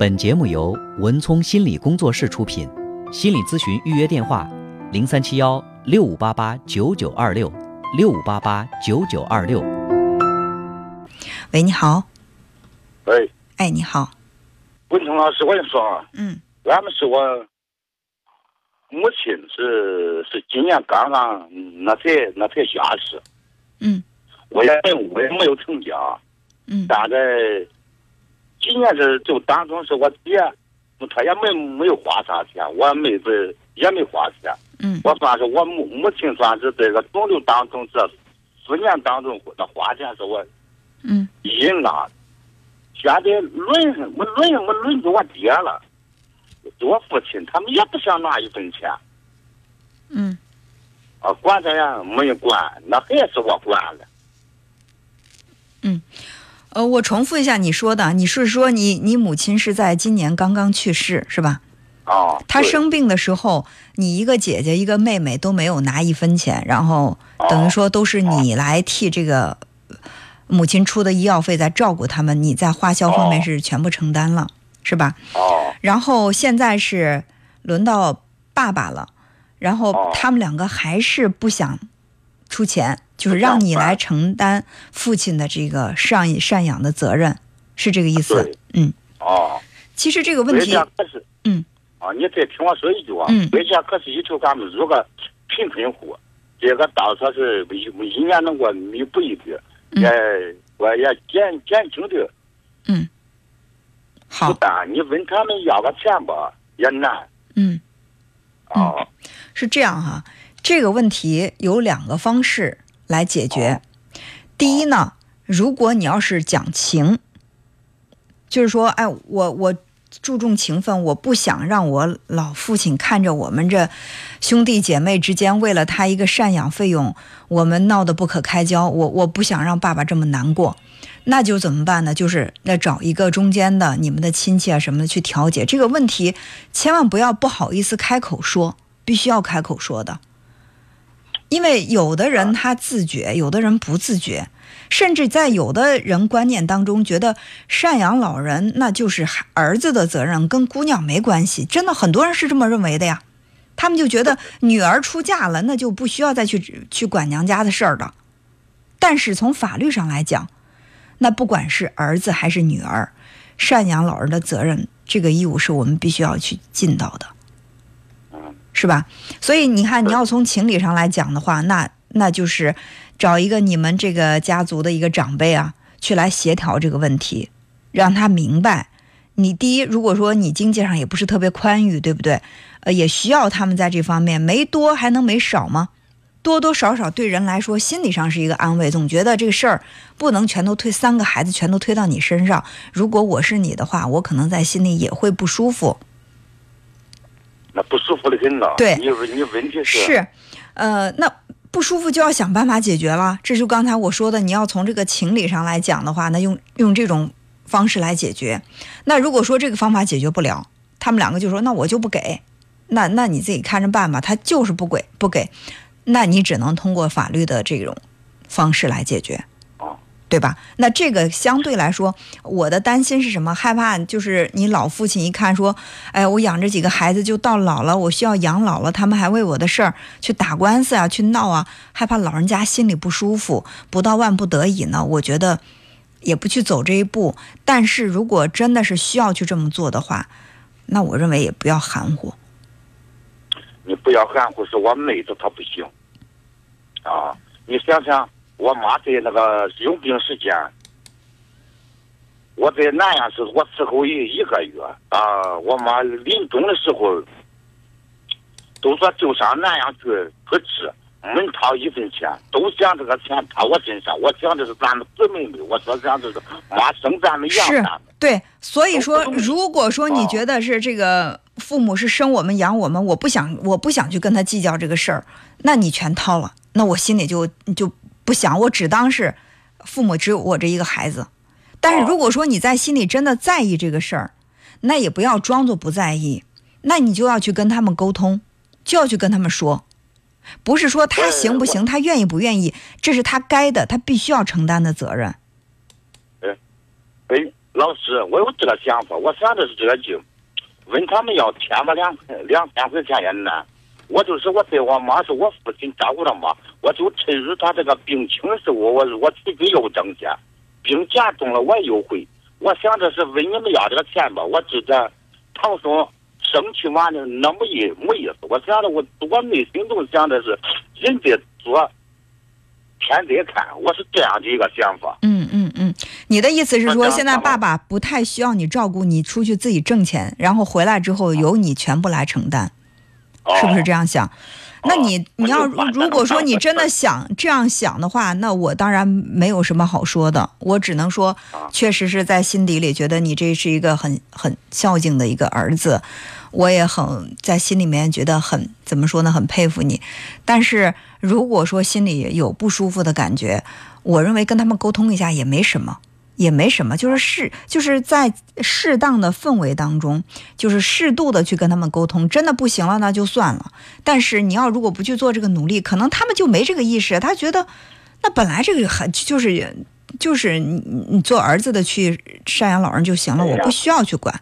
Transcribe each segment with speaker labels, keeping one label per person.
Speaker 1: 本节目由文聪心理工作室出品，心理咨询预约电话：零三七幺六五八八九九二六六五八八九九二六。
Speaker 2: 喂，你好。
Speaker 3: 喂，
Speaker 2: 哎，你好。
Speaker 3: 文聪老师，我跟你说啊，
Speaker 2: 嗯
Speaker 3: 俺们是我母亲是是今年刚刚那才那才下世，
Speaker 2: 嗯
Speaker 3: 我也我也没有成家，
Speaker 2: 嗯
Speaker 3: 但在今年这就当中是我爹，他也没没有花啥钱，我妹子也没花钱，
Speaker 2: 嗯。
Speaker 3: 我算是我母母亲算是在这个肿瘤当中这四年当中那花钱是我
Speaker 2: 嗯。
Speaker 3: 硬拉的，现在轮我轮上我轮着我爹了，我父亲他们也不想拿一分钱。
Speaker 2: 嗯。
Speaker 3: 啊，管他呀没人管，那还是我管了。
Speaker 2: 呃，我重复一下你说的，你是说你你母亲是在今年刚刚去世是吧？
Speaker 3: 哦，
Speaker 2: 她生病的时候，你一个姐姐一个妹妹都没有拿一分钱，然后等于说都是你来替这个母亲出的医药费在照顾他们，你在花销方面
Speaker 3: 哦
Speaker 2: 是全部承担了，是吧？
Speaker 3: 哦
Speaker 2: 然后现在是轮到爸爸了，然后
Speaker 3: 哦
Speaker 2: 他们两个还是不想出钱，就是让你来承担父亲的这个赡赡养的责任，是这个意思？嗯，
Speaker 3: 哦，
Speaker 2: 其实这个问题嗯
Speaker 3: 啊，你再听我说一句啊，
Speaker 2: 嗯
Speaker 3: 国家可是要求咱们如果贫困户，这个当说是一一年能够弥补一点，
Speaker 2: 嗯
Speaker 3: 也我也减减轻的嗯
Speaker 2: 好，
Speaker 3: 担。你问他们要个钱吧，也难
Speaker 2: 嗯，
Speaker 3: 啊。
Speaker 2: 是这样哈，这个问题有两个方式来解决。第一呢，如果你要是讲情，就是说，哎，我我注重情分，我不想让我老父亲看着我们这兄弟姐妹之间为了他一个赡养费用，我们闹得不可开交，我我不想让爸爸这么难过。那就怎么办呢？就是那找一个中间的你们的亲戚啊什么的去调解这个问题，千万不要不好意思开口说，必须要开口说的。因为有的人他自觉，有的人不自觉，甚至在有的人观念当中，觉得赡养老人那就是儿子的责任，跟姑娘没关系。真的很多人是这么认为的呀，他们就觉得 女儿出嫁了，那就不需要再去去管娘家的事儿了。但是从法律上来讲，那不管是儿子还是女儿，赡养老人的责任，这个义务是我们必须要去尽到的。
Speaker 3: 嗯
Speaker 2: 是吧？所以你看，你要从情理上来讲的话，那那就是找一个你们这个家族的一个长辈啊，去来协调这个问题，让他明白。你第一，如果说你经济上也不是特别宽裕，对不对？呃，也需要他们在这方面没多还能没少吗？多多少少对人来说，心理上是一个安慰，总觉得这个事儿不能全都推三个孩子全都推到你身上。如果我是你的话，我可能在心里也会不舒服。
Speaker 3: 那不舒服的很呐。
Speaker 2: 对
Speaker 3: 你你问题是
Speaker 2: 是，呃，那不舒服就要想办法解决了。这就刚才我说的，你要从这个情理上来讲的话，那用用这种方式来解决。那如果说这个方法解决不了，他们两个就说那我就不给，那那你自己看着办吧。他就是不给不给，那你只能通过法律的这种方式来解决。对吧？那这个相对来说，我的担心是什么？害怕就是你老父亲一看说，哎，我养着几个孩子就到老了，我需要养老了，他们还为我的事儿去打官司啊，去闹啊，害怕老人家心里不舒服，不到万不得已呢，我觉得也不去走这一步。但是如果真的是需要去这么做的话，那我认为也不要含糊。
Speaker 3: 你不要含糊，是我妹子她不行啊！你想想，我妈在那个用病时间，我在南阳时候我伺候一一个月啊，我妈临终的时候都说就上南阳去去治，没掏一分钱，都想这个钱掏我身上。我想的是咱们姊妹们，我说想的是妈生咱们养
Speaker 2: 是
Speaker 3: 咱们。
Speaker 2: 对，所以说，如果说你
Speaker 3: 哦
Speaker 2: 觉得是这个父母是生我们养我们，我不想我不想去跟他计较这个事儿，那你全掏了，那我心里就就不想，我只当是父母只有我这一个孩子。但是
Speaker 3: 哦
Speaker 2: 如果说你在心里真的在意这个事儿，那也不要装作不在意，那你就要去跟他们沟通，就要去跟他们说，不是说他行不行，他愿意不愿意，这是他该的，他必须要承担的责任。
Speaker 3: 哎老师，我有这个想法，我想的是这个劲，问他们要添吧两两三块钱也难。我就是我对我妈是我父亲照顾她嘛，我就趁着他这个病情的时候，我我自己又挣钱，病严重了我又回。我想着是问你们要这个钱吧，我知道唐宋生气完了那没意没意思。我想着我我内心中想的是人在做，天在看，我是这样的一个想法。
Speaker 2: 嗯嗯嗯，你的意思是说，现在爸爸不太需要你照顾，你出去自己挣钱，然后回来之后由你全部来承担。是不是这样想？那你你要如果说你真的想这样想的话，那我当然没有什么好说的。我只能说，确实是在心底里觉得你这是一个很很孝敬的一个儿子，我也很在心里面觉得很怎么说呢？很佩服你。但是如果说心里有不舒服的感觉，我认为跟他们沟通一下也没什么。也没什么，就是适，就是在适当的氛围当中，就是适度的去跟他们沟通。真的不行了，那就算了。但是你要如果不去做这个努力，可能他们就没这个意识。他觉得，那本来这个很就是就是你你做儿子的去赡养老人就行了，我不需要去管。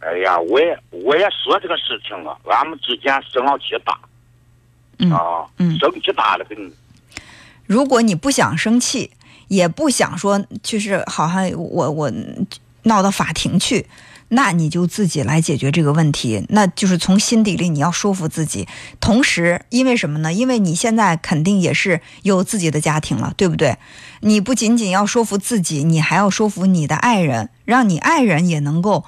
Speaker 3: 哎呀，我也我也说这个事情了，俺们之间生气大，啊，生气大的很。
Speaker 2: 如果你不想生气。也不想说，就是好像我我闹到法庭去，那你就自己来解决这个问题。那就是从心底里你要说服自己。同时，因为什么呢？因为你现在肯定也是有自己的家庭了，对不对？你不仅仅要说服自己，你还要说服你的爱人，让你爱人也能够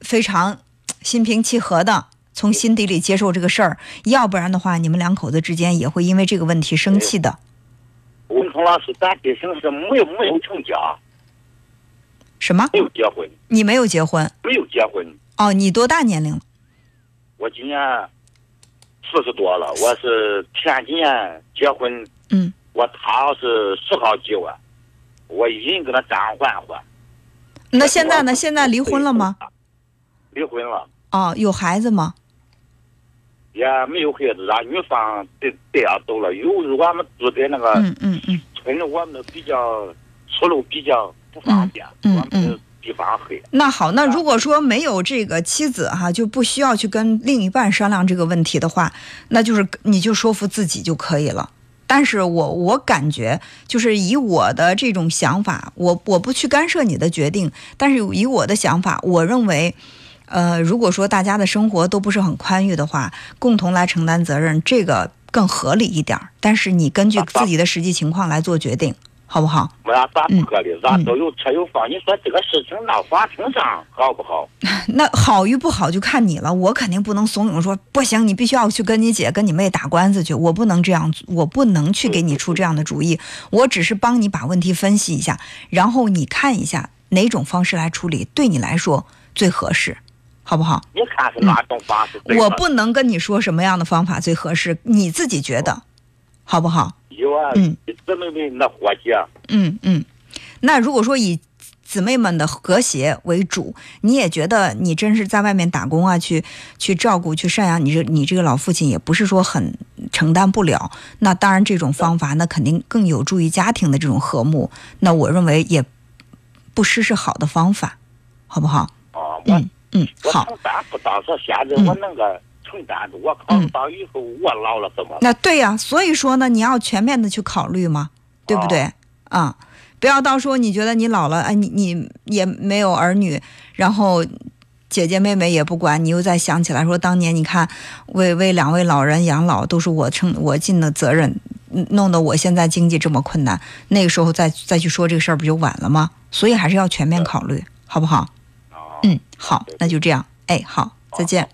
Speaker 2: 非常心平气和的从心底里接受这个事儿。要不然的话，你们两口子之间也会因为这个问题生气的。
Speaker 3: 老师，咱弟兄是没有没有成家，
Speaker 2: 什么？
Speaker 3: 没有结婚。
Speaker 2: 你没有结婚？
Speaker 3: 没有结婚。
Speaker 2: 哦，你多大年龄了？
Speaker 3: 我今年四十多了。我是前几年结婚。
Speaker 2: 嗯。
Speaker 3: 我他是十好几万，我一人跟他暂缓缓。
Speaker 2: 那现在呢？现在离婚了吗？
Speaker 3: 离婚了。
Speaker 2: 哦，有孩子吗？
Speaker 3: 也没有孩子，让女方带带走了。有我们住在那个村里，我们比较出路比较不方便，我们地方黑。
Speaker 2: 那好，那如果说没有这个妻子哈，就不需要去跟另一半商量这个问题的话，那就是你就说服自己就可以了。但是我我感觉就是以我的这种想法，我我不去干涉你的决定，但是以我的想法，我认为。呃，如果说大家的生活都不是很宽裕的话，共同来承担责任，这个更合理一点。但是你根据自己的实际情况来做决定，好不好？
Speaker 3: 没啥咋不合理？咱都有车有房，你说这个事情闹法庭上好不好？
Speaker 2: 那好与不好就看你了。我肯定不能怂恿说不行，你必须要去跟你姐、跟你妹打官司去。我不能这样，我不能去给你出这样的主意。我只是帮你把问题分析一下，然后你看一下哪种方式来处理对你来说最合适。好不好？
Speaker 3: 你看是哪种方式？
Speaker 2: 我不能跟你说什么样的方法最合适，你自己觉得，好不好？
Speaker 3: 有啊，
Speaker 2: 嗯，
Speaker 3: 姊妹们那和谐。
Speaker 2: 嗯嗯，那如果说以姊妹们的和谐为主，你也觉得你真是在外面打工啊，去去照顾、去赡养你这你这个老父亲，也不是说很承担不了。那当然，这种方法那肯定更有助于家庭的这种和睦。那我认为也不失是好的方法，好不好？
Speaker 3: 啊，
Speaker 2: 嗯。嗯，好。
Speaker 3: 承担不到，说现在我能够承担着，我考虑到以后我老了怎么？
Speaker 2: 那对呀，所以说呢，你要全面的去考虑嘛，对不对？啊，不要到时候你觉得你老了，哎，你你也没有儿女，然后姐姐妹妹也不管，你又再想起来说当年你看为为两位老人养老都是我承我尽的责任，弄得我现在经济这么困难，那个时候再再去说这个事儿不就晚了吗？所以还是要全面考虑，好不好？嗯，好，那就这样。哎，好，再见。